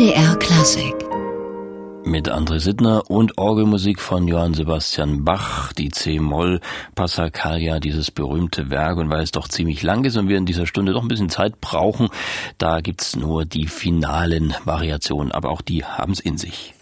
MDR Klassik. Mit André Sittner und Orgelmusik von Johann Sebastian Bach, die C-Moll Passacaglia, dieses berühmte Werk. Und weil es doch ziemlich lang ist und wir in dieser Stunde doch ein bisschen Zeit brauchen, da gibt's nur die finalen Variationen, aber auch die haben's in sich.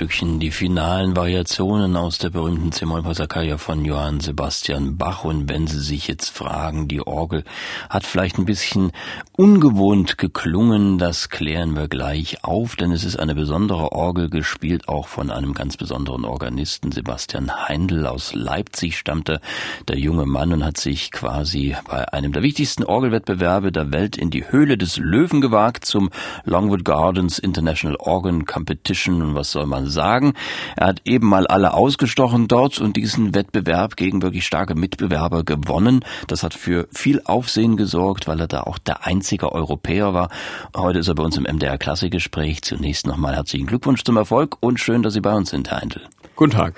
Stückchen die finalen Variationen aus der berühmten C-Moll Passacaglia von Johann Sebastian Bach. Und wenn Sie sich jetzt fragen, die Orgel hat vielleicht ein bisschen ungewohnt geklungen, das klären wir gleich auf, denn es ist eine besondere Orgel, gespielt auch von einem ganz besonderen Organisten, Sebastian Heindl aus Leipzig stammte der junge Mann und hat sich quasi bei einem der wichtigsten Orgelwettbewerbe der Welt in die Höhle des Löwen gewagt zum Longwood Gardens International Organ Competition. Und was soll man sagen. Er hat eben mal alle ausgestochen dort und diesen Wettbewerb gegen wirklich starke Mitbewerber gewonnen. Das hat für viel Aufsehen gesorgt, weil er da auch der einzige Europäer war. Heute ist er bei uns im MDR Klassikgespräch. Zunächst nochmal herzlichen Glückwunsch zum Erfolg und schön, dass Sie bei uns sind, Herr Heindl. Guten Tag.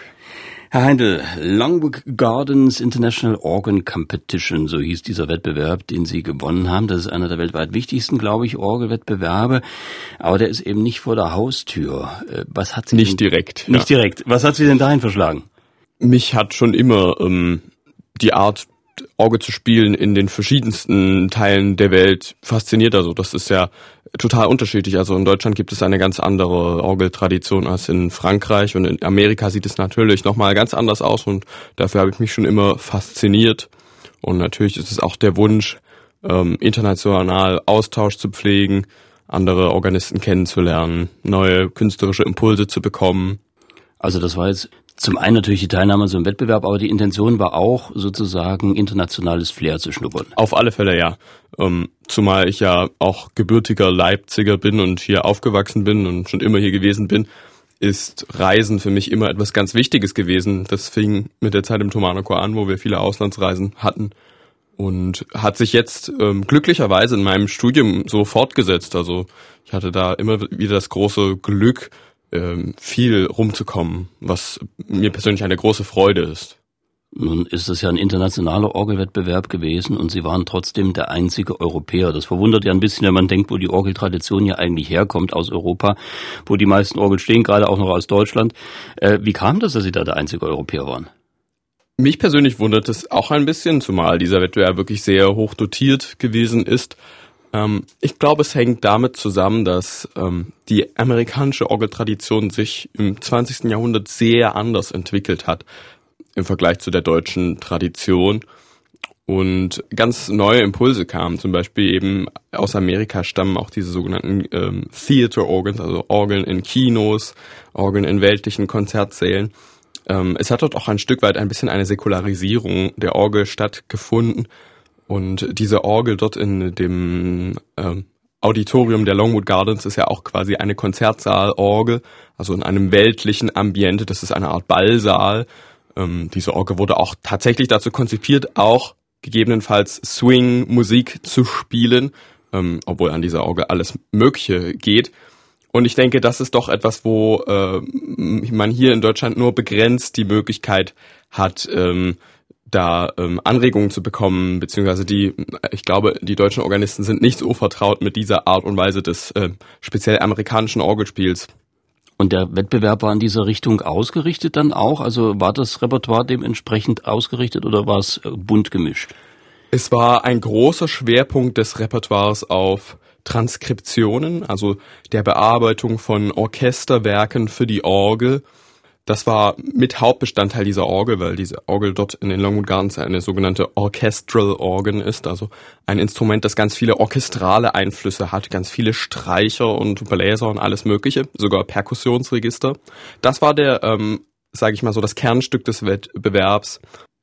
Herr Heindl, Longwood Gardens International Organ Competition, so hieß dieser Wettbewerb, den Sie gewonnen haben. Das ist einer der weltweit wichtigsten, glaube ich, Orgelwettbewerbe. Aber der ist eben nicht vor der Haustür. Äh, was hat Sie Nicht denn, direkt. Nicht ja. direkt. Was hat Sie denn dahin verschlagen? Mich hat schon immer ähm, die Art Orgel zu spielen in den verschiedensten Teilen der Welt fasziniert. Also das ist ja total unterschiedlich. Also in Deutschland gibt es eine ganz andere Orgeltradition als in Frankreich und in Amerika sieht es natürlich nochmal ganz anders aus und dafür habe ich mich schon immer fasziniert. Und natürlich ist es auch der Wunsch, ähm, international Austausch zu pflegen, andere Organisten kennenzulernen, neue künstlerische Impulse zu bekommen. Also das war jetzt zum einen natürlich die Teilnahme an so einem Wettbewerb, aber die Intention war auch sozusagen internationales Flair zu schnuppern. Auf alle Fälle ja. Ähm, zumal ich ja auch gebürtiger Leipziger bin und hier aufgewachsen bin und schon immer hier gewesen bin, ist Reisen für mich immer etwas ganz Wichtiges gewesen. Das fing mit der Zeit im Tomanochor an, wo wir viele Auslandsreisen hatten und hat sich jetzt ähm, glücklicherweise in meinem Studium so fortgesetzt. Also ich hatte da immer wieder das große Glück, ähm, viel rumzukommen, was mir persönlich eine große Freude ist. Nun ist es ja ein internationaler Orgelwettbewerb gewesen und Sie waren trotzdem der einzige Europäer. Das verwundert ja ein bisschen, wenn man denkt, wo die Orgeltradition ja eigentlich herkommt, aus Europa, wo die meisten Orgel stehen, gerade auch noch aus Deutschland. Äh, wie kam das, dass Sie da der einzige Europäer waren? Mich persönlich wundert es auch ein bisschen, zumal dieser Wettbewerb wirklich sehr hoch dotiert gewesen ist. Ähm, ich glaube, es hängt damit zusammen, dass ähm, die amerikanische Orgeltradition sich im 20. Jahrhundert sehr anders entwickelt hat im Vergleich zu der deutschen Tradition und ganz neue Impulse kamen. Zum Beispiel eben aus Amerika stammen auch diese sogenannten ähm, Theater Organs, also Orgeln in Kinos, Orgeln in weltlichen Konzertsälen. Ähm, es hat dort auch ein Stück weit ein bisschen eine Säkularisierung der Orgel stattgefunden und diese Orgel dort in dem ähm, Auditorium der Longwood Gardens ist ja auch quasi eine Konzertsaalorgel, also in einem weltlichen Ambiente. Das ist eine Art Ballsaal. Ähm, diese Orgel wurde auch tatsächlich dazu konzipiert, auch gegebenenfalls Swing-Musik zu spielen, ähm, obwohl an dieser Orgel alles Mögliche geht. Und ich denke, das ist doch etwas, wo äh, man hier in Deutschland nur begrenzt die Möglichkeit hat, ähm, da ähm, Anregungen zu bekommen, beziehungsweise die, ich glaube, die deutschen Organisten sind nicht so vertraut mit dieser Art und Weise des äh, speziell amerikanischen Orgelspiels. Und der Wettbewerb war in dieser Richtung ausgerichtet dann auch? Also war das Repertoire dementsprechend ausgerichtet oder war es äh, bunt gemischt? Es war ein großer Schwerpunkt des Repertoires auf Transkriptionen, also der Bearbeitung von Orchesterwerken für die Orgel das war mit Hauptbestandteil dieser Orgel, weil diese Orgel dort in den Longwood Gardens eine sogenannte Orchestral Organ ist, also ein Instrument, das ganz viele orchestrale Einflüsse hat, ganz viele Streicher und Bläser und alles Mögliche, sogar Perkussionsregister. Das war der, ähm, sage ich mal so, das Kernstück des Wettbewerbs.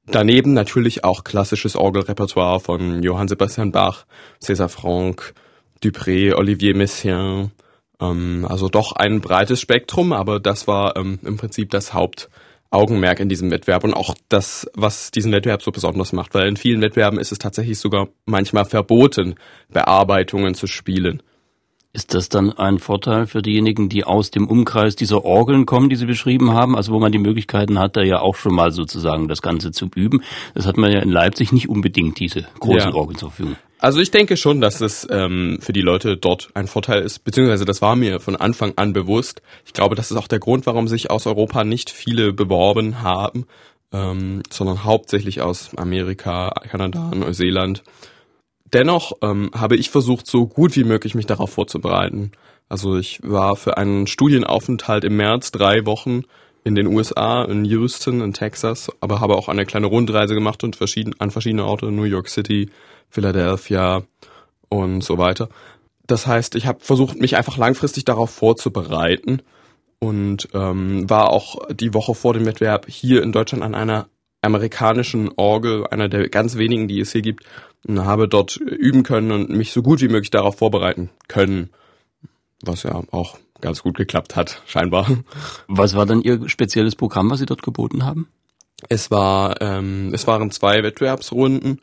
Daneben natürlich auch klassisches Orgelrepertoire von Johann Sebastian Bach, César Franck, Dupré, Olivier Messiaen, ähm, also doch ein breites Spektrum, aber das war ähm, im Prinzip das Haupt Augenmerk in diesem Wettbewerb und auch das, was diesen Wettbewerb so besonders macht, weil in vielen Wettbewerben ist es tatsächlich sogar manchmal verboten, Bearbeitungen zu spielen. Ist das dann ein Vorteil für diejenigen, die aus dem Umkreis dieser Orgeln kommen, die Sie beschrieben haben? Also wo man die Möglichkeiten hat, da ja auch schon mal sozusagen das Ganze zu üben. Das hat man ja in Leipzig nicht unbedingt, diese großen ja. Orgeln zur Verfügung. Also ich denke schon, dass es ähm, für die Leute dort ein Vorteil ist, beziehungsweise das war mir von Anfang an bewusst. Ich glaube, das ist auch der Grund, warum sich aus Europa nicht viele beworben haben, ähm, sondern hauptsächlich aus Amerika, Kanada, Neuseeland. Dennoch ähm, habe ich versucht, so gut wie möglich mich darauf vorzubereiten. Also ich war für einen Studienaufenthalt im März drei Wochen in den USA, in Houston, in Texas, aber habe auch eine kleine Rundreise gemacht und verschieden, an verschiedene Orte, New York City, Philadelphia und so weiter. Das heißt, ich habe versucht, mich einfach langfristig darauf vorzubereiten und ähm, war auch die Woche vor dem Wettbewerb hier in Deutschland an einer amerikanischen Orgel, einer der ganz wenigen, die es hier gibt, und habe dort üben können und mich so gut wie möglich darauf vorbereiten können, was ja auch ganz gut geklappt hat, scheinbar. Was war dann Ihr spezielles Programm, was Sie dort geboten haben? Es war, ähm, es waren zwei Wettbewerbsrunden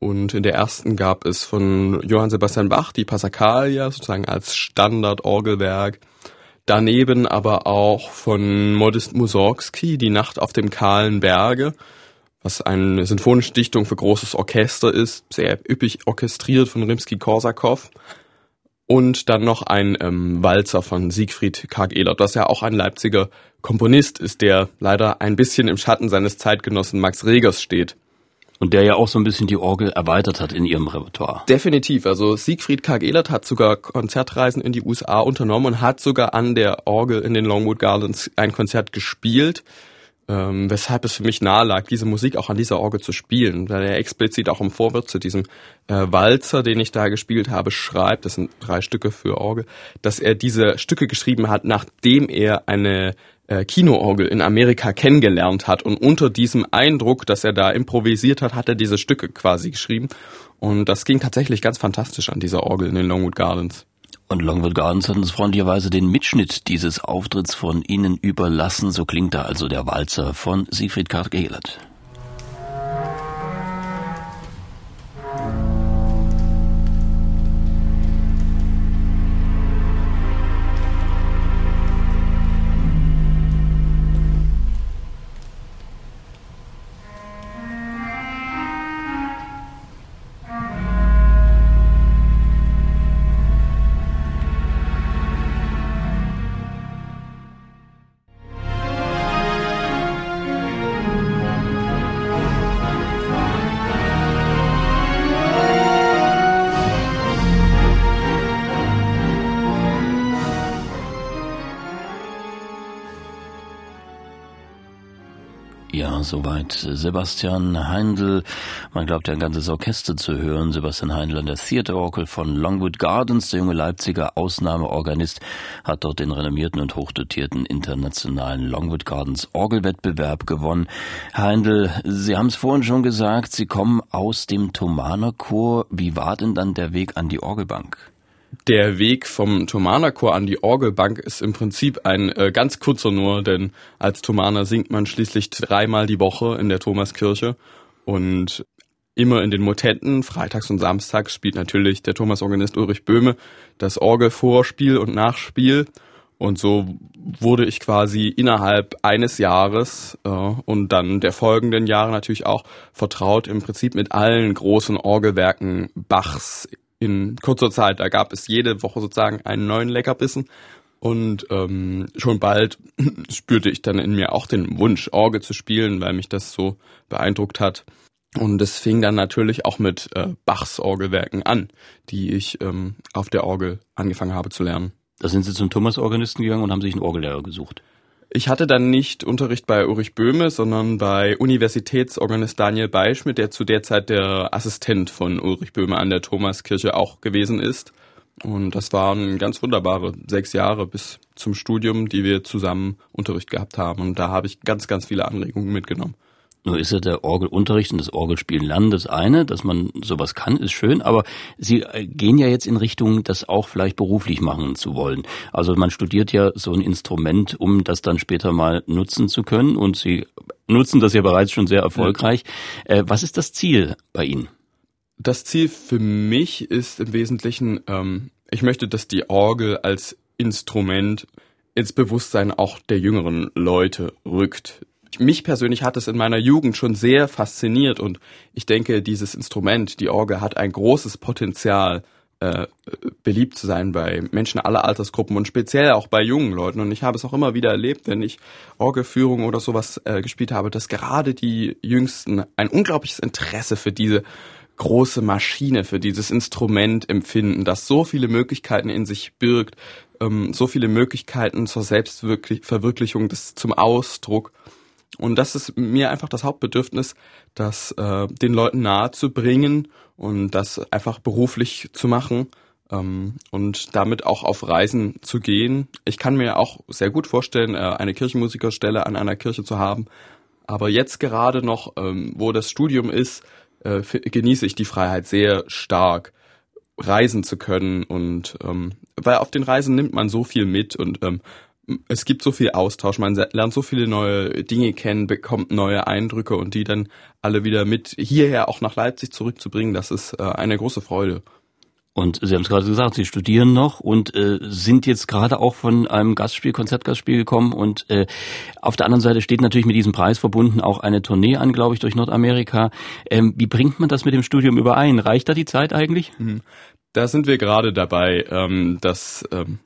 und in der ersten gab es von Johann Sebastian Bach die Passacaglia sozusagen als Standardorgelwerk. Daneben aber auch von Modest Mussorgsky die Nacht auf dem kahlen Berge, was eine sinfonische Dichtung für großes Orchester ist, sehr üppig orchestriert von Rimsky-Korsakow. Und dann noch ein ähm, Walzer von Siegfried Karg-Ehlert, das ja auch ein Leipziger Komponist ist, der leider ein bisschen im Schatten seines Zeitgenossen Max Regers steht. Und der ja auch so ein bisschen die Orgel erweitert hat in ihrem Repertoire. Definitiv. Also Siegfried Karg Ehlert hat sogar Konzertreisen in die USA unternommen und hat sogar an der Orgel in den Longwood Gardens ein Konzert gespielt. Ähm, weshalb es für mich nahe lag, diese Musik auch an dieser Orgel zu spielen, weil er explizit auch im Vorwort zu diesem äh, Walzer, den ich da gespielt habe, schreibt, das sind drei Stücke für Orgel, dass er diese Stücke geschrieben hat, nachdem er eine Kinoorgel in Amerika kennengelernt hat und unter diesem Eindruck, dass er da improvisiert hat, hat er diese Stücke quasi geschrieben und das ging tatsächlich ganz fantastisch an dieser Orgel in den Longwood Gardens. Und Longwood Gardens hat uns freundlicherweise den Mitschnitt dieses Auftritts von Ihnen überlassen. So klingt da also der Walzer von Siegfried Karg-Ehlert. Soweit Sebastian Heindl. Man glaubt ja ein ganzes Orchester zu hören. Sebastian Heindl an der Theater Orgel von Longwood Gardens. Der junge Leipziger Ausnahmeorganist hat dort den renommierten und hochdotierten internationalen Longwood Gardens Orgelwettbewerb gewonnen. Heindl, Sie haben es vorhin schon gesagt, Sie kommen aus dem Thomaner Chor. Wie war denn dann der Weg an die Orgelbank? Der Weg vom Thomanerchor an die Orgelbank ist im Prinzip ein äh, ganz kurzer nur, denn als Thomaner singt man schließlich dreimal die Woche in der Thomaskirche und immer in den Motetten, freitags und samstags spielt natürlich der Thomasorganist Ulrich Böhme das Orgelvorspiel und Nachspiel. Und so wurde ich quasi innerhalb eines Jahres äh, und dann der folgenden Jahre natürlich auch vertraut im Prinzip mit allen großen Orgelwerken Bachs in kurzer Zeit. Da gab es jede Woche sozusagen einen neuen Leckerbissen. Und ähm, schon bald spürte ich dann in mir auch den Wunsch, Orgel zu spielen, weil mich das so beeindruckt hat. Und es fing dann natürlich auch mit äh, Bachs Orgelwerken an, die ich ähm, auf der Orgel angefangen habe zu lernen. Da sind Sie zum Thomas-Organisten gegangen und haben sich einen Orgellehrer gesucht. Ich hatte dann nicht Unterricht bei Ulrich Böhme, sondern bei Universitätsorganist Daniel Beischmidt, der zu der Zeit der Assistent von Ulrich Böhme an der Thomaskirche auch gewesen ist. Und das waren ganz wunderbare sechs Jahre bis zum Studium, die wir zusammen Unterricht gehabt haben. Und da habe ich ganz, ganz viele Anregungen mitgenommen. Nur ist ja der Orgelunterricht und das Orgelspielen lernen das eine, dass man sowas kann, ist schön, aber Sie äh, gehen ja jetzt in Richtung, das auch vielleicht beruflich machen zu wollen. Also man studiert ja so ein Instrument, um das dann später mal nutzen zu können und Sie nutzen das ja bereits schon sehr erfolgreich. Ja. Was ist das Ziel bei Ihnen? Das Ziel für mich ist im Wesentlichen, ähm, ich möchte, dass die Orgel als Instrument ins Bewusstsein auch der jüngeren Leute rückt. Mich persönlich hat es in meiner Jugend schon sehr fasziniert und ich denke, dieses Instrument, die Orgel, hat ein großes Potenzial, äh, beliebt zu sein bei Menschen aller Altersgruppen und speziell auch bei jungen Leuten. Und ich habe es auch immer wieder erlebt, wenn ich Orgelführung oder sowas äh, gespielt habe, dass gerade die Jüngsten ein unglaubliches Interesse für diese große Maschine, für dieses Instrument empfinden, das so viele Möglichkeiten in sich birgt, ähm, so viele Möglichkeiten zur Selbstverwirklichung, zum Ausdruck. Und das ist mir einfach das Hauptbedürfnis, das äh, den Leuten nahe zu bringen und das einfach beruflich zu machen ähm, und damit auch auf Reisen zu gehen. Ich kann mir auch sehr gut vorstellen, äh, eine Kirchenmusikerstelle an einer Kirche zu haben. Aber jetzt gerade noch, ähm, wo das Studium ist, äh, genieße ich die Freiheit sehr stark, reisen zu können und ähm, weil auf den Reisen nimmt man so viel mit und ähm, es gibt so viel Austausch, man lernt so viele neue Dinge kennen, bekommt neue Eindrücke und die dann alle wieder mit hierher auch nach Leipzig zurückzubringen, das ist äh, eine große Freude. Und Sie haben es gerade gesagt, Sie studieren noch und äh, sind jetzt gerade auch von einem Gastspiel, Konzertgastspiel gekommen. Und äh, auf der anderen Seite steht natürlich mit diesem Preis verbunden auch eine Tournee an, glaube ich, durch Nordamerika. Ähm, wie bringt man das mit dem Studium überein? Reicht da die Zeit eigentlich? Mhm. Da sind wir gerade dabei, ähm, das ähm,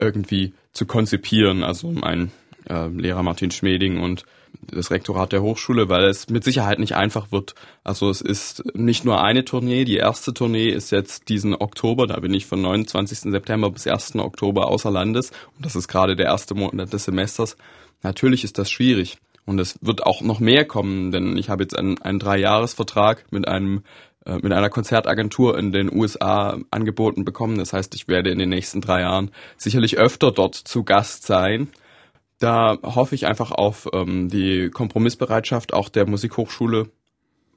irgendwie zu konzipieren. Also mein äh, Lehrer Martin Schmeding und das Rektorat der Hochschule, weil es mit Sicherheit nicht einfach wird. Also es ist nicht nur eine Tournee. Die erste Tournee ist jetzt diesen Oktober. Da bin ich von 29. September bis 1. Oktober außer Landes. Und das ist gerade der erste Monat des Semesters. Natürlich ist das schwierig. Und es wird auch noch mehr kommen, denn ich habe jetzt einen, einen Dreijahresvertrag mit einem äh, mit einer Konzertagentur in den USA angeboten bekommen. Das heißt, ich werde in den nächsten drei Jahren sicherlich öfter dort zu Gast sein da hoffe ich einfach auf ähm, die Kompromissbereitschaft auch der Musikhochschule,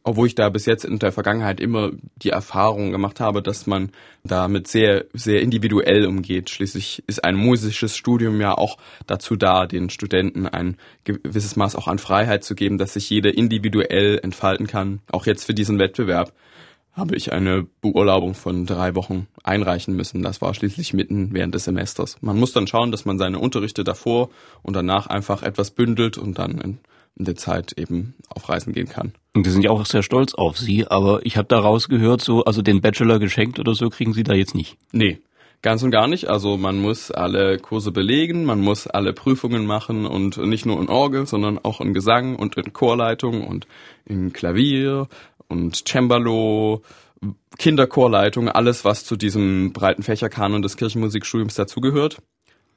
obwohl ich da bis jetzt in der Vergangenheit immer die Erfahrung gemacht habe, dass man damit sehr, sehr individuell umgeht. Schließlich ist ein musisches Studium ja auch dazu da, den Studenten ein gewisses Maß auch an Freiheit zu geben, dass sich jeder individuell entfalten kann, auch jetzt für diesen Wettbewerb habe ich eine Beurlaubung von drei Wochen einreichen müssen. Das war schließlich mitten während des Semesters. Man muss dann schauen, dass man seine Unterrichte davor und danach einfach etwas bündelt und dann in, in der Zeit eben auf Reisen gehen kann. Und wir sind ja auch sehr stolz auf Sie, aber ich habe daraus gehört, so, also den Bachelor geschenkt oder so kriegen Sie da jetzt nicht. Nee, Ganz und gar nicht. Also man muss alle Kurse belegen, man muss alle Prüfungen machen und nicht nur in Orgel, sondern auch in Gesang und in Chorleitung und in Klavier und Cembalo, Kinderchorleitung, alles, was zu diesem breiten Fächerkanon des Kirchenmusikstudiums dazugehört.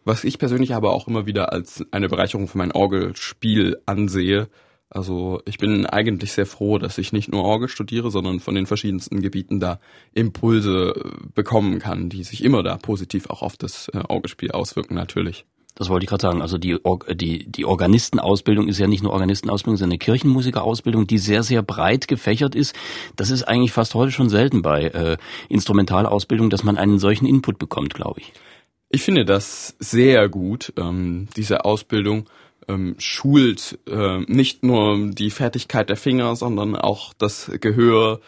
Was ich persönlich aber auch immer wieder als eine Bereicherung für mein Orgelspiel ansehe. Also ich bin eigentlich sehr froh, dass ich nicht nur Orgel studiere, sondern von den verschiedensten Gebieten da Impulse bekommen kann, die sich immer da positiv auch auf das äh, Orgelspiel auswirken natürlich. Das wollte ich gerade sagen. Also die, die, die Organistenausbildung ist ja nicht nur Organistenausbildung, sondern eine Kirchenmusikerausbildung, die sehr, sehr breit gefächert ist. Das ist eigentlich fast heute schon selten bei äh, Instrumentalausbildung, dass man einen solchen Input bekommt, glaube ich. Ich finde das sehr gut, ähm, diese Ausbildung ähm, schult äh, nicht nur die Fertigkeit der Finger, sondern auch das Gehör,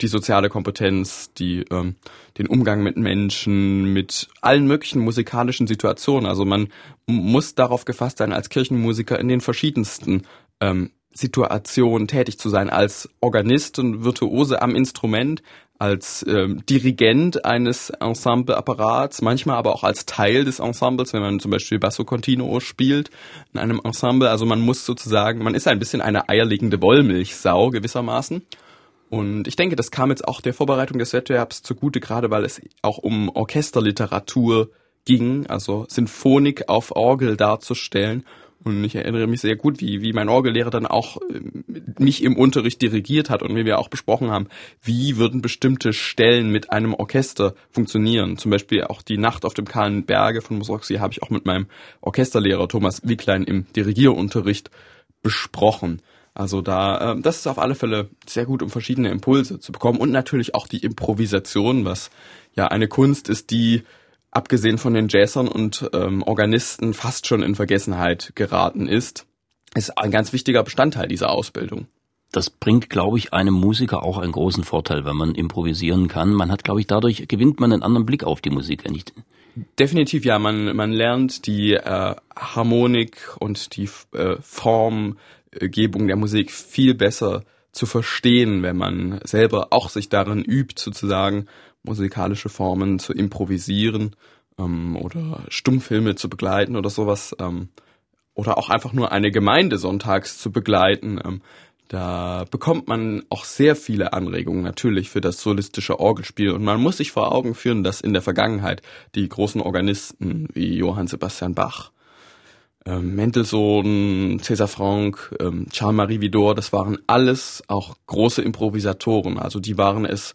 die soziale Kompetenz, die ähm, den Umgang mit Menschen, mit allen möglichen musikalischen Situationen. Also man muss darauf gefasst sein, als Kirchenmusiker in den verschiedensten ähm, Situationen tätig zu sein, als Organist und Virtuose am Instrument, als ähm, Dirigent eines Ensembleapparats, manchmal aber auch als Teil des Ensembles, wenn man zum Beispiel Basso Continuo spielt in einem Ensemble. Also man muss sozusagen, man ist ein bisschen eine eierlegende Wollmilchsau gewissermaßen. Und ich denke, das kam jetzt auch der Vorbereitung des Wettbewerbs zugute, gerade weil es auch um Orchesterliteratur ging, also Sinfonik auf Orgel darzustellen. Und ich erinnere mich sehr gut, wie, wie mein Orgellehrer dann auch äh, mich im Unterricht dirigiert hat und wie wir auch besprochen haben, wie würden bestimmte Stellen mit einem Orchester funktionieren. Zum Beispiel auch die Nacht auf dem kahlen Berge von Mussorgsky habe ich auch mit meinem Orchesterlehrer Thomas Wicklein im Dirigierunterricht besprochen. Also da, äh, das ist auf alle Fälle sehr gut, um verschiedene Impulse zu bekommen und natürlich auch die Improvisation, was ja eine Kunst ist, die abgesehen von den Jazzern und ähm, Organisten fast schon in Vergessenheit geraten ist, ist ein ganz wichtiger Bestandteil dieser Ausbildung. Das bringt, glaube ich, einem Musiker auch einen großen Vorteil, wenn man improvisieren kann. Man hat, glaube ich, dadurch gewinnt man einen anderen Blick auf die Musik, nicht? Definitiv ja, man, man lernt die äh, Harmonik und die äh, Formgebung der Musik viel besser zu verstehen, wenn man selber auch sich darin übt, sozusagen musikalische Formen zu improvisieren ähm, oder Stummfilme zu begleiten oder sowas. Ähm, oder auch einfach nur eine Gemeinde sonntags zu begleiten. Ähm, da bekommt man auch sehr viele Anregungen natürlich für das solistische Orgelspiel und man muss sich vor Augen führen, dass in der Vergangenheit die großen Organisten wie Johann Sebastian Bach, ähm, Mendelssohn, César Franck, ähm, Charles-Marie Vidor, das waren alles auch große Improvisatoren. Also die waren es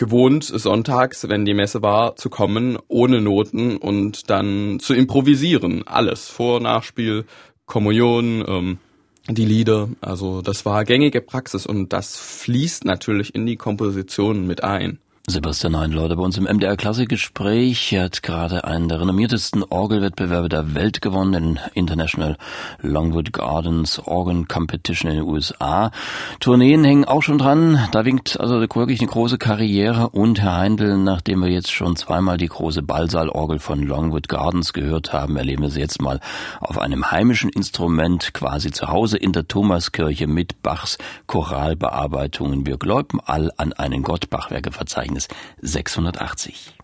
gewohnt, sonntags, wenn die Messe war, zu kommen, ohne Noten und dann zu improvisieren. Alles. Vor-, Nachspiel, Kommunion, ähm, die Lieder. Also das war gängige Praxis und das fließt natürlich in die Komposition mit ein. Sebastian Heinleute bei uns im MDR Klassikgespräch. Hat gerade einen der renommiertesten Orgelwettbewerbe der Welt gewonnen, den International Longwood Gardens Organ Competition in den USA. Tourneen hängen auch schon dran. Da winkt also wirklich eine große Karriere. Und Herr Heindl, nachdem wir jetzt schon zweimal die große Ballsaalorgel von Longwood Gardens gehört haben, erleben wir sie jetzt mal auf einem heimischen Instrument quasi zu Hause in der Thomaskirche mit Bachs Choralbearbeitungen. Wir glauben all an einen Gott, Bachwerke Ereignis 680.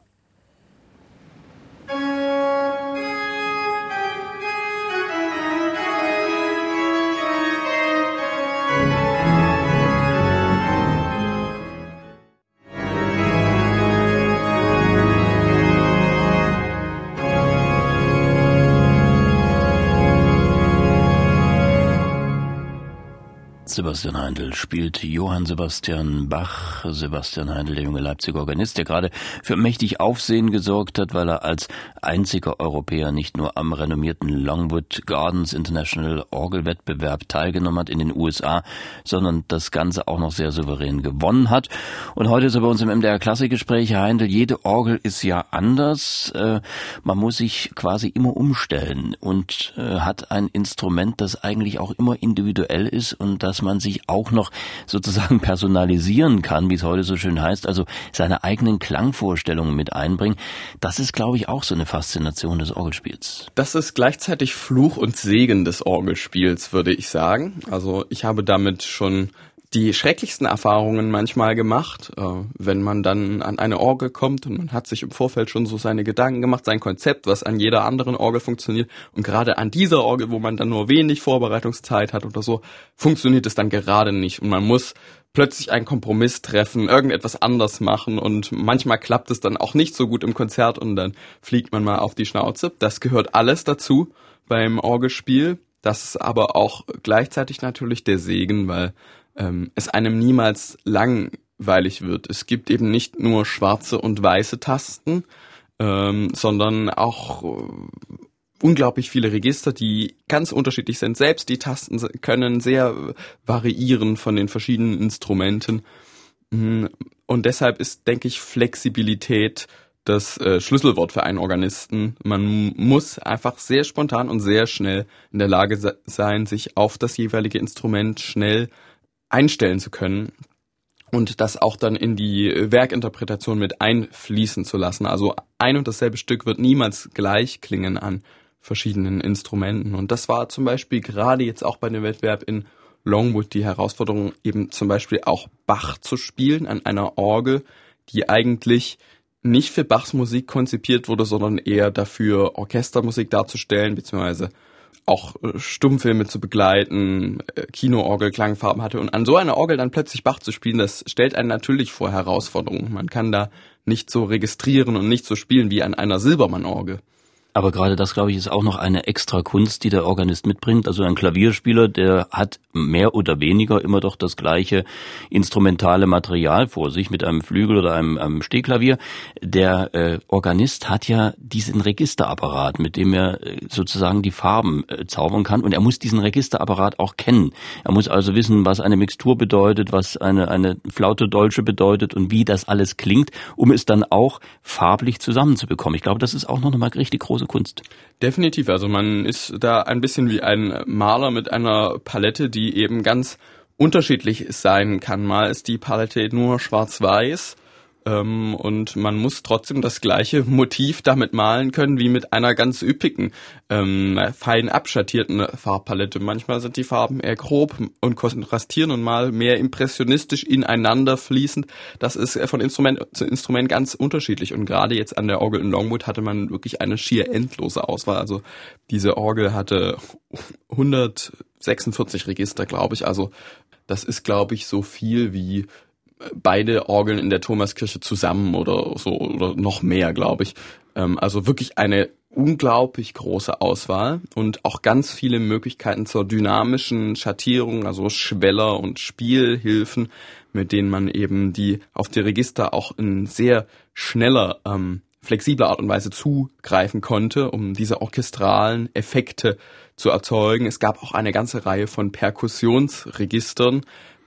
Sebastian Heindl spielt Johann Sebastian Bach. Sebastian Heindl, der junge Leipziger Organist, der gerade für mächtig Aufsehen gesorgt hat, weil er als einziger Europäer nicht nur am renommierten Longwood Gardens International Orgelwettbewerb teilgenommen hat in den USA, sondern das Ganze auch noch sehr souverän gewonnen hat. Und heute ist er bei uns im MDR Klassikgespräch. Herr Heindl, jede Orgel ist ja anders. Äh, man muss sich quasi immer umstellen und äh, hat ein Instrument, das eigentlich auch immer individuell ist und das man sich auch noch sozusagen personalisieren kann, wie es heute so schön heißt, also seine eigenen Klangvorstellungen mit einbringen. Das ist, glaube ich, auch so eine Faszination des Orgelspiels. Das ist gleichzeitig Fluch und Segen des Orgelspiels, würde ich sagen. Also ich habe damit schon die schrecklichsten Erfahrungen manchmal gemacht, äh, wenn man dann an eine Orgel kommt und man hat sich im Vorfeld schon so seine Gedanken gemacht, sein Konzept, was an jeder anderen Orgel funktioniert. Und gerade an dieser Orgel, wo man dann nur wenig Vorbereitungszeit hat oder so, funktioniert es dann gerade nicht. Und man muss plötzlich einen Kompromiss treffen, irgendetwas anders machen und manchmal klappt es dann auch nicht so gut im Konzert und dann fliegt man mal auf die Schnauze. Das gehört alles dazu beim Orgelspiel. Das ist aber auch gleichzeitig natürlich der Segen, weil ähm, es einem niemals langweilig wird. Es gibt eben nicht nur schwarze und weiße Tasten, ähm, sondern auch äh, unglaublich viele Register, die ganz unterschiedlich sind. Selbst die Tasten können sehr variieren von den verschiedenen Instrumenten. Mhm. Und deshalb ist, denke ich, Flexibilität das äh, Schlüsselwort für einen Organisten. Man muss einfach sehr spontan und sehr schnell in der Lage sein, sich auf das jeweilige Instrument schnell einstellen zu können und das auch dann in die Werkinterpretation mit einfließen zu lassen. Also ein und dasselbe Stück wird niemals gleich klingen an verschiedenen Instrumenten. Und das war zum Beispiel gerade jetzt auch bei dem Wettbewerb in Longwood die Herausforderung, eben zum Beispiel auch Bach zu spielen an einer Orgel, die eigentlich nicht für Bachs Musik konzipiert wurde, sondern eher dafür Orchestermusik darzustellen, beziehungsweise auch äh, Stummfilme zu begleiten, äh, Kinoorgel, Klangfarben hatte. Und an so einer Orgel dann plötzlich Bach zu spielen, das stellt einen natürlich vor Herausforderungen. Man kann da nicht so registrieren und nicht so spielen wie an einer Silbermann-Orgel. Aber gerade das, glaube ich, ist auch noch eine extra Kunst, die der Organist mitbringt. Also ein Klavierspieler, der hat mehr oder weniger immer doch das gleiche instrumentale Material vor sich mit einem Flügel oder einem, einem Stehklavier. Der äh, Organist hat ja diesen Registerapparat, mit dem er äh, sozusagen die Farben äh, zaubern kann. Und er muss diesen Registerapparat auch kennen. Er muss also wissen, was eine Mixtur bedeutet, was eine, eine Flaute Dolce bedeutet und wie das alles klingt, um es dann auch farblich zusammenzubekommen. Ich glaube, das ist auch noch eine richtig große Kunst. Definitiv. Also man ist da ein bisschen wie ein Maler mit einer Palette, die eben ganz unterschiedlich sein kann. Mal ist die Palette nur schwarz-weiß ähm, und man muss trotzdem das gleiche Motiv damit malen können wie mit einer ganz üppigen, ähm, fein abschattierten Farbpalette. Manchmal sind die Farben eher grob und kontrastieren und mal mehr impressionistisch ineinander fließend. Das ist von Instrument zu Instrument ganz unterschiedlich und gerade jetzt an der Orgel in Longwood hatte man wirklich eine schier endlose Auswahl. Also diese Orgel hatte 146 Register, glaube ich. Also das ist, glaube ich, so viel wie beide Orgeln in der Thomaskirche zusammen oder so oder noch mehr, glaube ich. Ähm, also wirklich eine unglaublich große Auswahl und auch ganz viele Möglichkeiten zur dynamischen Schattierung, also Schweller und Spielhilfen, mit denen man eben die auf die Register auch in sehr schneller, ähm, flexibler Art und Weise zugreifen konnte, um diese orchestralen Effekte zu erzeugen. Es gab auch eine ganze Reihe von Perkussionsregistern,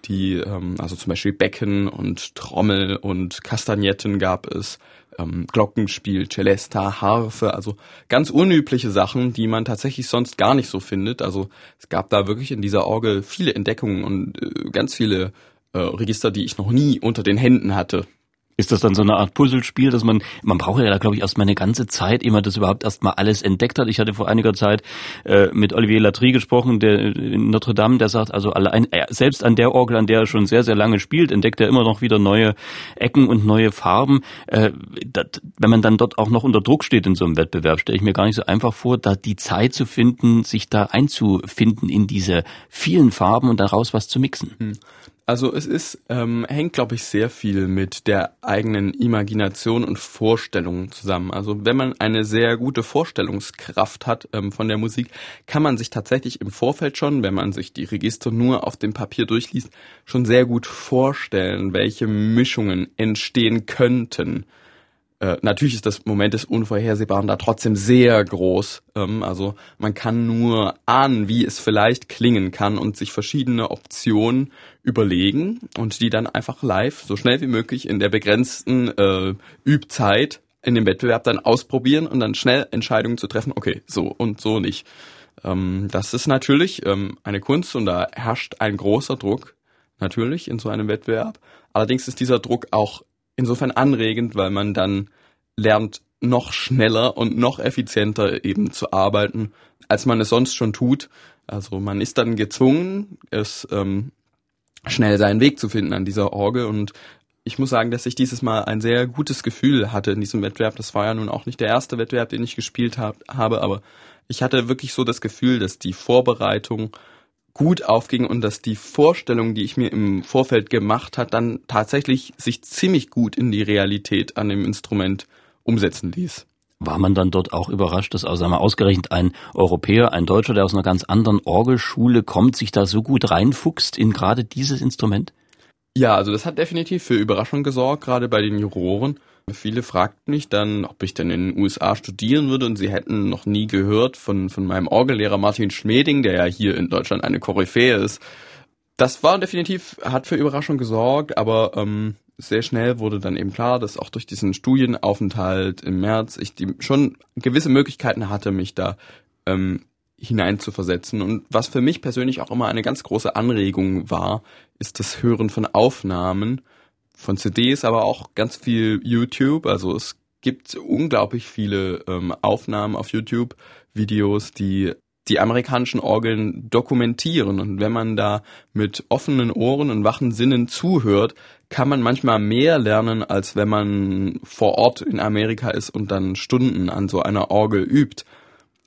die, ähm, also zum Beispiel Becken und Trommel und Kastagnetten gab es, ähm, Glockenspiel, Celesta, Harfe, also ganz unübliche Sachen, die man tatsächlich sonst gar nicht so findet. Also es gab da wirklich in dieser Orgel viele Entdeckungen und äh, ganz viele äh, Register, die ich noch nie unter den Händen hatte. Ist das dann so eine Art Puzzlespiel, dass man, man braucht ja da glaube ich erstmal eine ganze Zeit, ehe man das überhaupt erstmal alles entdeckt hat. Ich hatte vor einiger Zeit äh, mit Olivier Latry gesprochen, der in Notre Dame, der sagt, also allein, äh, selbst an der Orgel, an der er schon sehr, sehr lange spielt, entdeckt er immer noch wieder neue Ecken und neue Farben. Äh, dat, wenn man dann dort auch noch unter Druck steht in so einem Wettbewerb, stelle ich mir gar nicht so einfach vor, da die Zeit zu finden, sich da einzufinden in diese vielen Farben und daraus was zu mixen. Also es ist, ähm, hängt, glaube ich, sehr viel mit der eigenen Imagination und Vorstellung zusammen. Also wenn man eine sehr gute Vorstellungskraft hat ähm, von der Musik, kann man sich tatsächlich im Vorfeld schon, wenn man sich die Register nur auf dem Papier durchliest, schon sehr gut vorstellen, welche Mischungen entstehen könnten. Äh, natürlich ist das Moment des Unvorhersehbaren da trotzdem sehr groß. Ähm, also man kann nur ahnen, wie es vielleicht klingen kann und sich verschiedene Optionen überlegen und die dann einfach live so schnell wie möglich in der begrenzten äh, Übzeit in dem Wettbewerb dann ausprobieren und dann schnell Entscheidungen zu treffen, okay, so und so nicht. Ähm, das ist natürlich ähm, eine Kunst und da herrscht ein großer Druck natürlich in so einem Wettbewerb. Allerdings ist dieser Druck auch insofern anregend, weil man dann lernt, noch schneller und noch effizienter eben zu arbeiten, als man es sonst schon tut. Also man ist dann gezwungen, es ähm, schnell seinen Weg zu finden an dieser Orgel und ich muss sagen, dass ich dieses Mal ein sehr gutes Gefühl hatte in diesem Wettbewerb. Das war ja nun auch nicht der erste Wettbewerb, den ich gespielt hab, habe, aber ich hatte wirklich so das Gefühl, dass die Vorbereitung gut aufging und dass die Vorstellung, die ich mir im Vorfeld gemacht hat, dann tatsächlich sich ziemlich gut in die Realität an dem Instrument umsetzen ließ. War man dann dort auch überrascht, dass also einmal ausgerechnet ein Europäer, ein Deutscher, der aus einer ganz anderen Orgelschule kommt, sich da so gut reinfuchst in gerade dieses Instrument? Ja, also das hat definitiv für Überraschung gesorgt, gerade bei den Juroren. Viele fragten mich dann, ob ich denn in den USA studieren würde und sie hätten noch nie gehört von, von meinem Orgellehrer Martin Schmeding, der ja hier in Deutschland eine Koryphäe ist. Das war definitiv, hat für Überraschung gesorgt, aber ähm, sehr schnell wurde dann eben klar, dass auch durch diesen Studienaufenthalt im März ich die, schon gewisse Möglichkeiten hatte, mich da ähm, hineinzuversetzen. Und was für mich persönlich auch immer eine ganz große Anregung war, ist das Hören von Aufnahmen von CDs, aber auch ganz viel YouTube. Also es gibt unglaublich viele ähm, Aufnahmen auf YouTube, Videos, die die amerikanischen Orgeln dokumentieren. Und wenn man da mit offenen Ohren und wachen Sinnen zuhört, kann man manchmal mehr lernen, als wenn man vor Ort in Amerika ist und dann Stunden an so einer Orgel übt.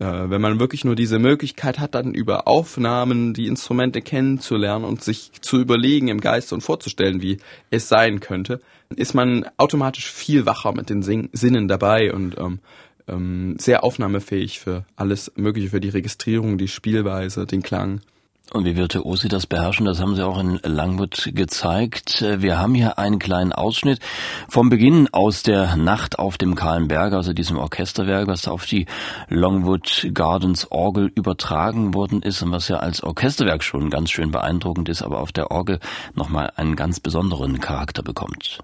Äh, wenn man wirklich nur diese Möglichkeit hat, dann über Aufnahmen die Instrumente kennenzulernen und sich zu überlegen im Geist und vorzustellen, wie es sein könnte, ist man automatisch viel wacher mit den Sing Sinnen dabei und ähm, ähm, sehr aufnahmefähig für alles Mögliche, für die Registrierung, die Spielweise, den Klang. Und wie virtuos Sie das beherrschen, das haben Sie auch in Langwood gezeigt. Wir haben hier einen kleinen Ausschnitt vom Beginn aus der Nacht auf dem Kahlen Berg, also diesem Orchesterwerk, was auf die Longwood Gardens Orgel übertragen worden ist und was ja als Orchesterwerk schon ganz schön beeindruckend ist, aber auf der Orgel nochmal einen ganz besonderen Charakter bekommt.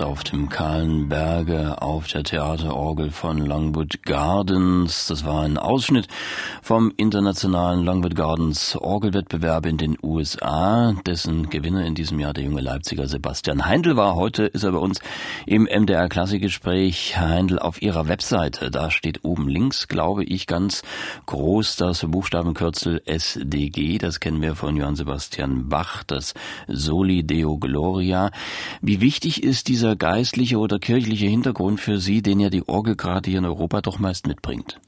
Auf dem kahlen Berge auf der Theaterorgel von Longwood Gardens. Das war ein Ausschnitt vom internationalen Longwood Gardens Orgelwettbewerb in den USA, dessen Gewinner in diesem Jahr der junge Leipziger Sebastian Heindl war. Heute ist er bei uns im MDR Klassikgespräch. Heindl, auf Ihrer Webseite, da steht oben links, glaube ich, ganz groß das Buchstabenkürzel SDG. Das kennen wir von Johann Sebastian Bach, das Soli Deo Gloria. Wie wichtig ist dieser dieser geistliche oder kirchliche Hintergrund für Sie, den ja die Orgel gerade hier in Europa doch meist mitbringt?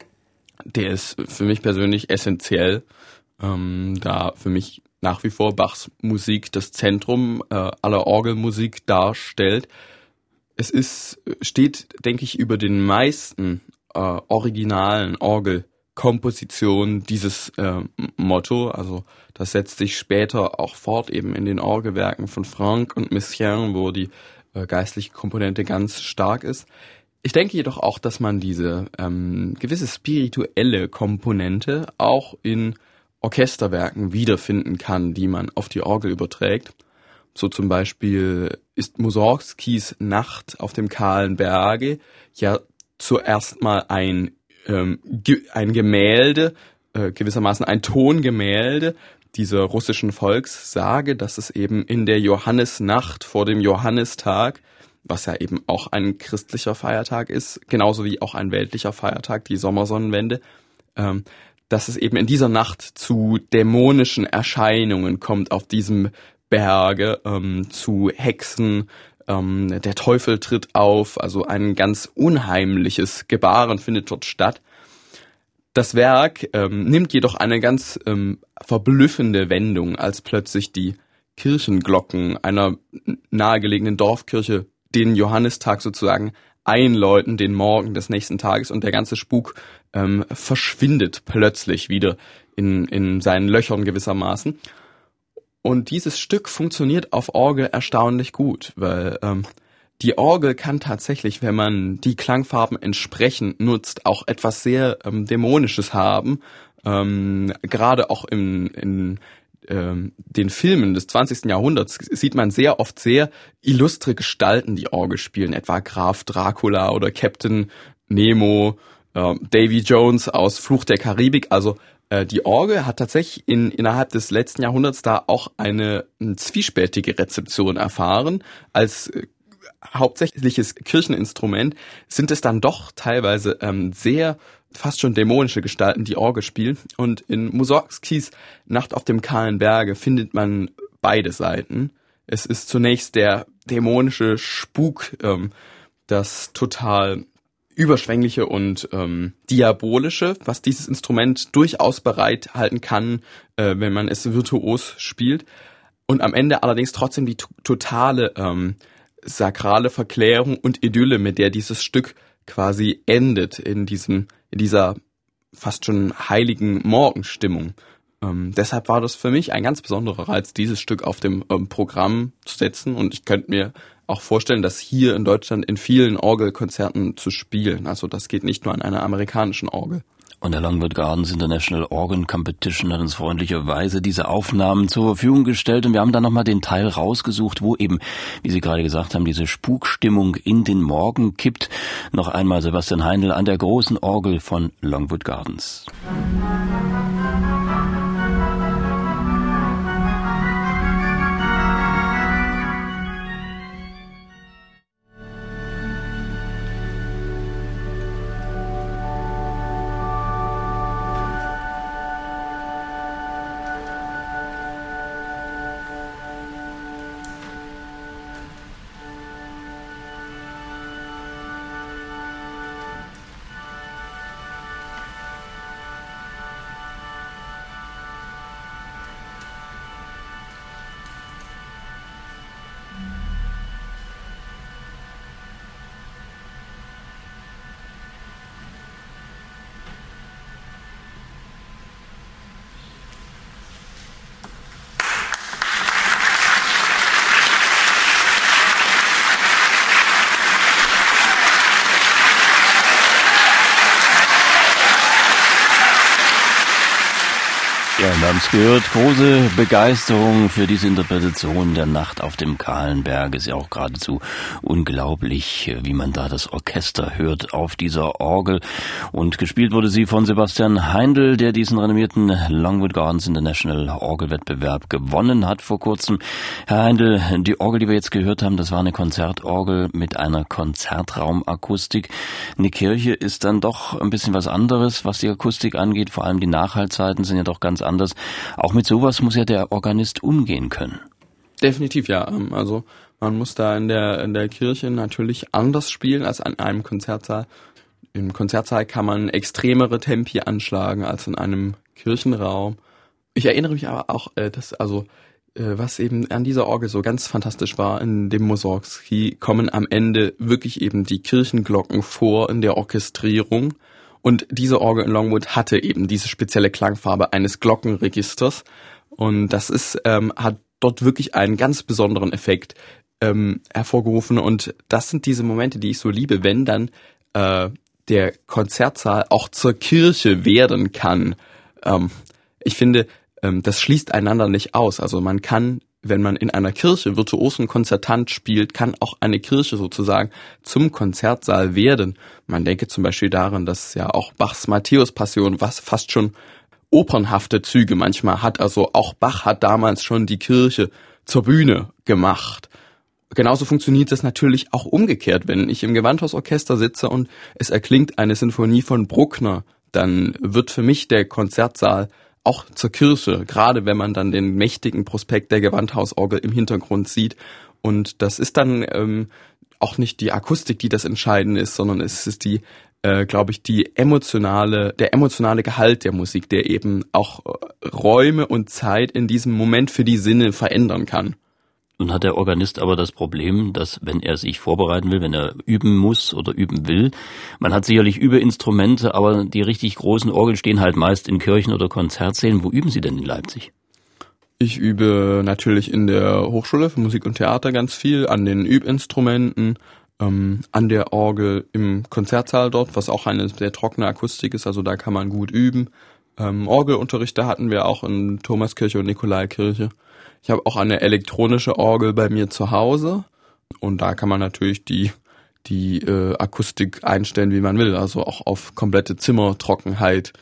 Der ist für mich persönlich essentiell, ähm, da für mich nach wie vor Bachs Musik das Zentrum äh, aller Orgelmusik darstellt. Es ist, steht, denke ich, über den meisten äh, originalen Orgelkompositionen dieses äh, Motto. Also das setzt sich später auch fort eben in den Orgelwerken von Franck und Messiaen, wo die äh, geistliche Komponente ganz stark ist. Ich denke jedoch auch, dass man diese ähm, gewisse spirituelle Komponente auch in Orchesterwerken wiederfinden kann, die man auf die Orgel überträgt. So zum Beispiel ist Mussorgskis Nacht auf dem kahlen Berge ja zuerst mal ein, ähm, ein Gemälde, äh, gewissermaßen ein Tongemälde, dieser russischen Volkssage, dass es eben in der Johannisnacht vor dem Johannistag, was ja eben auch ein christlicher Feiertag ist, genauso wie auch ein weltlicher Feiertag, die Sommersonnenwende, ähm, dass es eben in dieser Nacht zu dämonischen Erscheinungen kommt auf diesem Berge, ähm, zu Hexen, ähm, der Teufel tritt auf, also ein ganz unheimliches Gebaren findet dort statt. Das Werk ähm, nimmt jedoch eine ganz ähm, verblüffende Wendung, als plötzlich die Kirchenglocken einer nahegelegenen Dorfkirche den Johannistag sozusagen einläuten, den Morgen des nächsten Tages und der ganze Spuk ähm, verschwindet plötzlich wieder in, in seinen Löchern gewissermaßen. Und dieses Stück funktioniert auf Orgel erstaunlich gut, weil ähm, die Orgel kann tatsächlich, wenn man die Klangfarben entsprechend nutzt, auch etwas sehr ähm, Dämonisches haben. Ähm, Gerade auch in, in ähm, den Filmen des 20. Jahrhunderts sieht man sehr oft sehr illustre Gestalten, die Orgel spielen, etwa Graf Dracula oder Captain Nemo, äh, Davy Jones aus Fluch der Karibik. Also äh, die Orgel hat tatsächlich in, innerhalb des letzten Jahrhunderts da auch eine, eine zwiespältige Rezeption erfahren. Als äh, hauptsächliches Kircheninstrument sind es dann doch teilweise ähm, sehr fast schon dämonische Gestalten, die Orgel spielen. Und in Mussorgskis Nacht auf dem kahlen Berge findet man beide Seiten. Es ist zunächst der dämonische Spuk, ähm, das total überschwängliche und ähm, diabolische, was dieses Instrument durchaus bereithalten kann, äh, wenn man es virtuos spielt. Und am Ende allerdings trotzdem die totale ähm, sakrale Verklärung und Idylle, mit der dieses Stück quasi endet in diesem, in dieser fast schon heiligen Morgenstimmung. Ähm, deshalb war das für mich ein ganz besonderer Reiz, dieses Stück auf dem ähm, Programm zu setzen und ich könnte mir auch vorstellen, das hier in Deutschland in vielen Orgelkonzerten zu spielen. Also das geht nicht nur an einer amerikanischen Orgel. Und der Longwood Gardens International Organ Competition hat uns freundlicherweise diese Aufnahmen zur Verfügung gestellt und wir haben dann nochmal den Teil rausgesucht, wo eben, wie Sie gerade gesagt haben, diese Spukstimmung in den Morgen kippt. Noch einmal Sebastian Heindl an der großen Orgel von Longwood Gardens. Musik gehört, große Begeisterung für diese Interpretation der Nacht auf dem Kahlenberg ist ja auch geradezu unglaublich, wie man da das Orchester hört auf dieser Orgel. Und gespielt wurde sie von Sebastian Heindl, der diesen renommierten Longwood Gardens International Orgelwettbewerb gewonnen hat vor kurzem. Herr Heindl, die Orgel, die wir jetzt gehört haben, das war eine Konzertorgel mit einer Konzertraumakustik. Eine Kirche ist dann doch ein bisschen was anderes, was die Akustik angeht. Vor allem die Nachhaltzeiten sind ja doch ganz anders. Auch mit sowas muss ja der Organist umgehen können. Definitiv ja. Ähm, also man muss da in der in der Kirche natürlich anders spielen als an einem Konzertsaal. Im Konzertsaal kann man extremere Tempi anschlagen als in einem Kirchenraum. Ich erinnere mich aber auch, äh, dass also äh, was eben an dieser Orgel so ganz fantastisch war, in dem Mussorgsky kommen am Ende wirklich eben die Kirchenglocken vor in der Orchestrierung. Und diese Orgel in Longwood hatte eben diese spezielle Klangfarbe eines Glockenregisters. Und das ist, ähm, hat dort wirklich einen ganz besonderen Effekt ähm, hervorgerufen. Und das sind diese Momente, die ich so liebe, wenn dann äh, der Konzertsaal auch zur Kirche werden kann. Ähm, ich finde, ähm, das schließt einander nicht aus. Also man kann wenn man in einer Kirche virtuosen Konzertant spielt, kann auch eine Kirche sozusagen zum Konzertsaal werden. Man denke zum Beispiel daran, dass ja auch Bachs Matthäus-Passion was fast schon opernhafte Züge manchmal hat. Also auch Bach hat damals schon die Kirche zur Bühne gemacht. Genauso funktioniert das natürlich auch umgekehrt. Wenn ich im Gewandhausorchester sitze und es erklingt eine Sinfonie von Bruckner, dann wird für mich der Konzertsaal auch zur Kirche, gerade wenn man dann den mächtigen Prospekt der Gewandhausorgel im Hintergrund sieht. Und das ist dann ähm, auch nicht die Akustik, die das Entscheidende ist, sondern es ist die, äh, glaube ich, die emotionale, der emotionale Gehalt der Musik, der eben auch äh, Räume und Zeit in diesem Moment für die Sinne verändern kann. Nun hat der Organist aber das Problem, dass wenn er sich vorbereiten will, wenn er üben muss oder üben will, man hat sicherlich Überinstrumente, aber die richtig großen Orgeln stehen halt meist in Kirchen oder Konzertsälen. Wo üben Sie denn in Leipzig? Ich übe natürlich in der Hochschule für Musik und Theater ganz viel, an den Übinstrumenten, ähm, an der Orgel im Konzertsaal dort, was auch eine sehr trockene Akustik ist, also da kann man gut üben. Ähm, Orgelunterrichte hatten wir auch in Thomaskirche und Nikolaikirche. Ich habe auch eine elektronische Orgel bei mir zu Hause und da kann man natürlich die die äh, Akustik einstellen, wie man will, also auch auf komplette Zimmertrockenheit.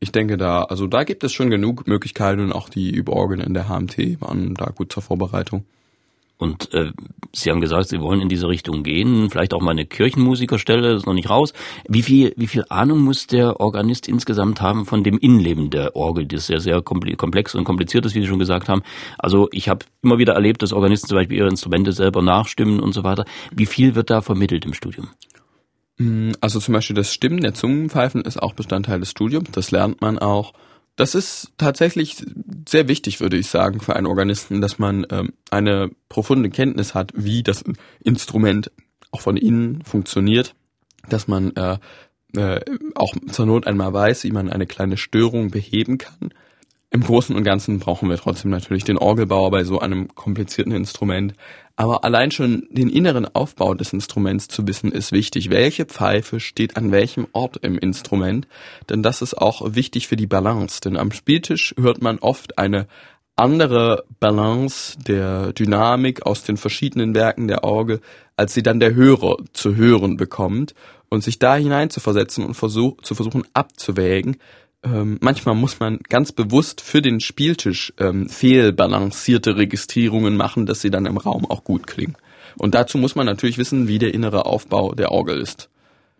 Ich denke da, also da gibt es schon genug Möglichkeiten und auch die Überorgeln in der HMT waren da gut zur Vorbereitung. Und äh, Sie haben gesagt, Sie wollen in diese Richtung gehen, vielleicht auch mal eine Kirchenmusikerstelle, das ist noch nicht raus. Wie viel, wie viel Ahnung muss der Organist insgesamt haben von dem Innenleben der Orgel, das ja sehr komplex und kompliziert ist, wie Sie schon gesagt haben. Also ich habe immer wieder erlebt, dass Organisten zum Beispiel ihre Instrumente selber nachstimmen und so weiter. Wie viel wird da vermittelt im Studium? Mm, also zum Beispiel das Stimmen der Zungenpfeifen ist auch Bestandteil des Studiums, das lernt man auch. Das ist tatsächlich sehr wichtig, würde ich sagen, für einen Organisten, dass man ähm, eine profunde Kenntnis hat, wie das Instrument auch von innen funktioniert, dass man äh, äh, auch zur Not einmal weiß, wie man eine kleine Störung beheben kann. Im Großen und Ganzen brauchen wir trotzdem natürlich den Orgelbauer bei so einem komplizierten Instrument. Aber allein schon den inneren Aufbau des Instruments zu wissen, ist wichtig. Welche Pfeife steht an welchem Ort im Instrument? Denn das ist auch wichtig für die Balance. Denn am Spieltisch hört man oft eine andere Balance der Dynamik aus den verschiedenen Werken der Orgel, als sie dann der Hörer zu hören bekommt. Und sich da hinein zu versetzen und versuch, zu versuchen abzuwägen, ähm, manchmal muss man ganz bewusst für den Spieltisch ähm, fehlbalancierte Registrierungen machen, dass sie dann im Raum auch gut klingen. Und dazu muss man natürlich wissen, wie der innere Aufbau der Orgel ist.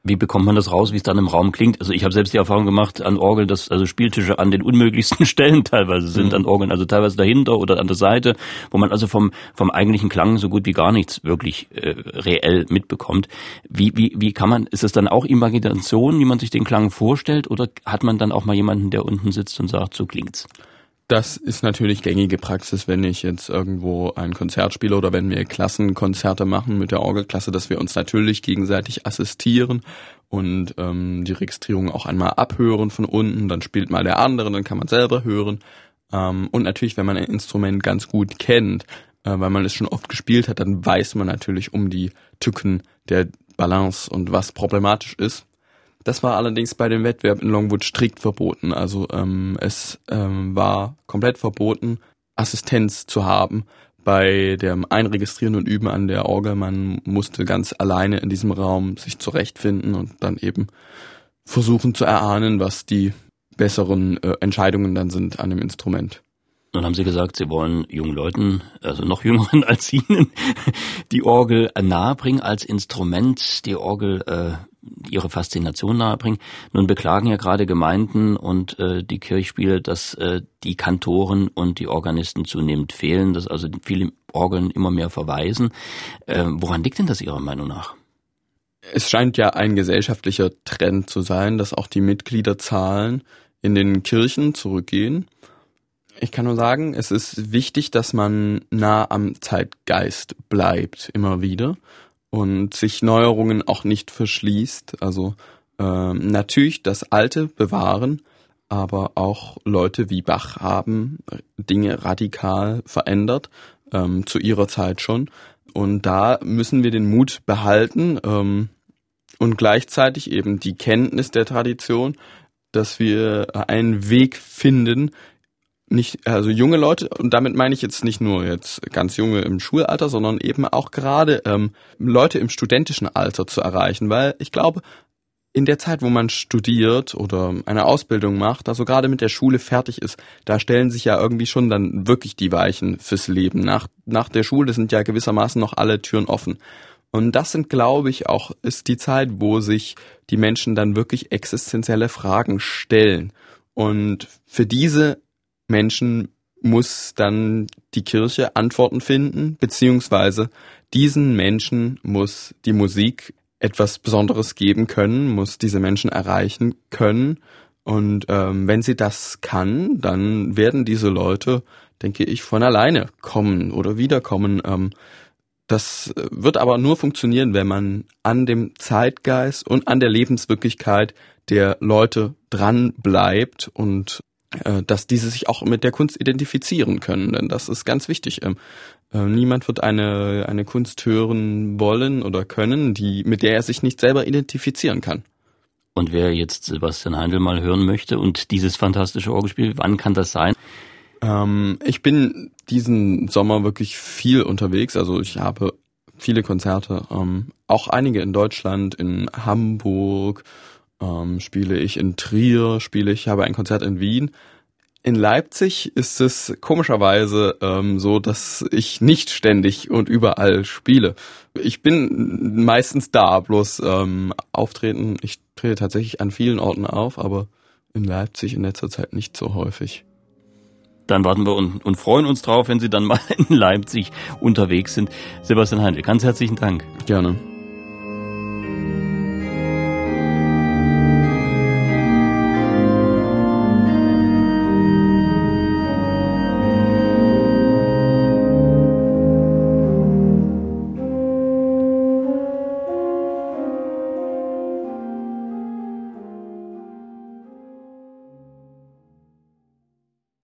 Wie bekommt man das raus, wie es dann im Raum klingt? Also ich habe selbst die Erfahrung gemacht an Orgeln, dass also Spieltische an den unmöglichsten Stellen teilweise sind mhm. an Orgeln, also teilweise dahinter oder an der Seite, wo man also vom vom eigentlichen Klang so gut wie gar nichts wirklich äh, reell mitbekommt. Wie wie wie kann man? Ist es dann auch Imagination, wie man sich den Klang vorstellt, oder hat man dann auch mal jemanden, der unten sitzt und sagt, so klingt's? Das ist natürlich gängige Praxis, wenn ich jetzt irgendwo ein Konzert spiele oder wenn wir Klassenkonzerte machen mit der Orgelklasse, dass wir uns natürlich gegenseitig assistieren und ähm, die Registrierung auch einmal abhören von unten, dann spielt mal der andere, dann kann man selber hören. Ähm, und natürlich, wenn man ein Instrument ganz gut kennt, äh, weil man es schon oft gespielt hat, dann weiß man natürlich um die Tücken der Balance und was problematisch ist. Das war allerdings bei dem Wettbewerb in Longwood strikt verboten. Also ähm, es ähm, war komplett verboten, Assistenz zu haben bei dem Einregistrieren und Üben an der Orgel. Man musste ganz alleine in diesem Raum sich zurechtfinden und dann eben versuchen zu erahnen, was die besseren äh, Entscheidungen dann sind an dem Instrument. Dann haben Sie gesagt, Sie wollen jungen Leuten, also noch jüngeren als Ihnen, die Orgel nahebringen als Instrument, die Orgel äh, ihre Faszination nahebringen. Nun beklagen ja gerade Gemeinden und äh, die Kirchspiele, dass äh, die Kantoren und die Organisten zunehmend fehlen, dass also viele Orgeln immer mehr verweisen. Äh, woran liegt denn das Ihrer Meinung nach? Es scheint ja ein gesellschaftlicher Trend zu sein, dass auch die Mitgliederzahlen in den Kirchen zurückgehen. Ich kann nur sagen, es ist wichtig, dass man nah am Zeitgeist bleibt, immer wieder und sich Neuerungen auch nicht verschließt. Also ähm, natürlich das Alte bewahren, aber auch Leute wie Bach haben Dinge radikal verändert, ähm, zu ihrer Zeit schon. Und da müssen wir den Mut behalten ähm, und gleichzeitig eben die Kenntnis der Tradition, dass wir einen Weg finden, nicht, also junge Leute, und damit meine ich jetzt nicht nur jetzt ganz junge im Schulalter, sondern eben auch gerade ähm, Leute im studentischen Alter zu erreichen, weil ich glaube, in der Zeit, wo man studiert oder eine Ausbildung macht, also gerade mit der Schule fertig ist, da stellen sich ja irgendwie schon dann wirklich die Weichen fürs Leben. Nach, nach der Schule sind ja gewissermaßen noch alle Türen offen. Und das sind, glaube ich, auch, ist die Zeit, wo sich die Menschen dann wirklich existenzielle Fragen stellen. Und für diese Menschen muss dann die Kirche Antworten finden, beziehungsweise diesen Menschen muss die Musik etwas Besonderes geben können, muss diese Menschen erreichen können. Und ähm, wenn sie das kann, dann werden diese Leute, denke ich, von alleine kommen oder wiederkommen. Ähm, das wird aber nur funktionieren, wenn man an dem Zeitgeist und an der Lebenswirklichkeit der Leute dran bleibt und äh, dass diese sich auch mit der Kunst identifizieren können, denn das ist ganz wichtig. Ähm, äh, niemand wird eine, eine Kunst hören wollen oder können, die, mit der er sich nicht selber identifizieren kann. Und wer jetzt Sebastian Heindl mal hören möchte und dieses fantastische Orgelspiel, wann kann das sein? Ähm, ich bin diesen Sommer wirklich viel unterwegs. Also ich habe viele Konzerte, ähm, auch einige in Deutschland, in Hamburg, ähm, spiele ich in Trier, spiele ich, habe ein Konzert in Wien. In Leipzig ist es komischerweise ähm, so, dass ich nicht ständig und überall spiele. Ich bin meistens da, bloß ähm, auftreten. Ich trete tatsächlich an vielen Orten auf, aber in Leipzig in letzter Zeit nicht so häufig. Dann warten wir und, und freuen uns drauf, wenn Sie dann mal in Leipzig unterwegs sind. Sebastian Heindl, ganz herzlichen Dank. Gerne.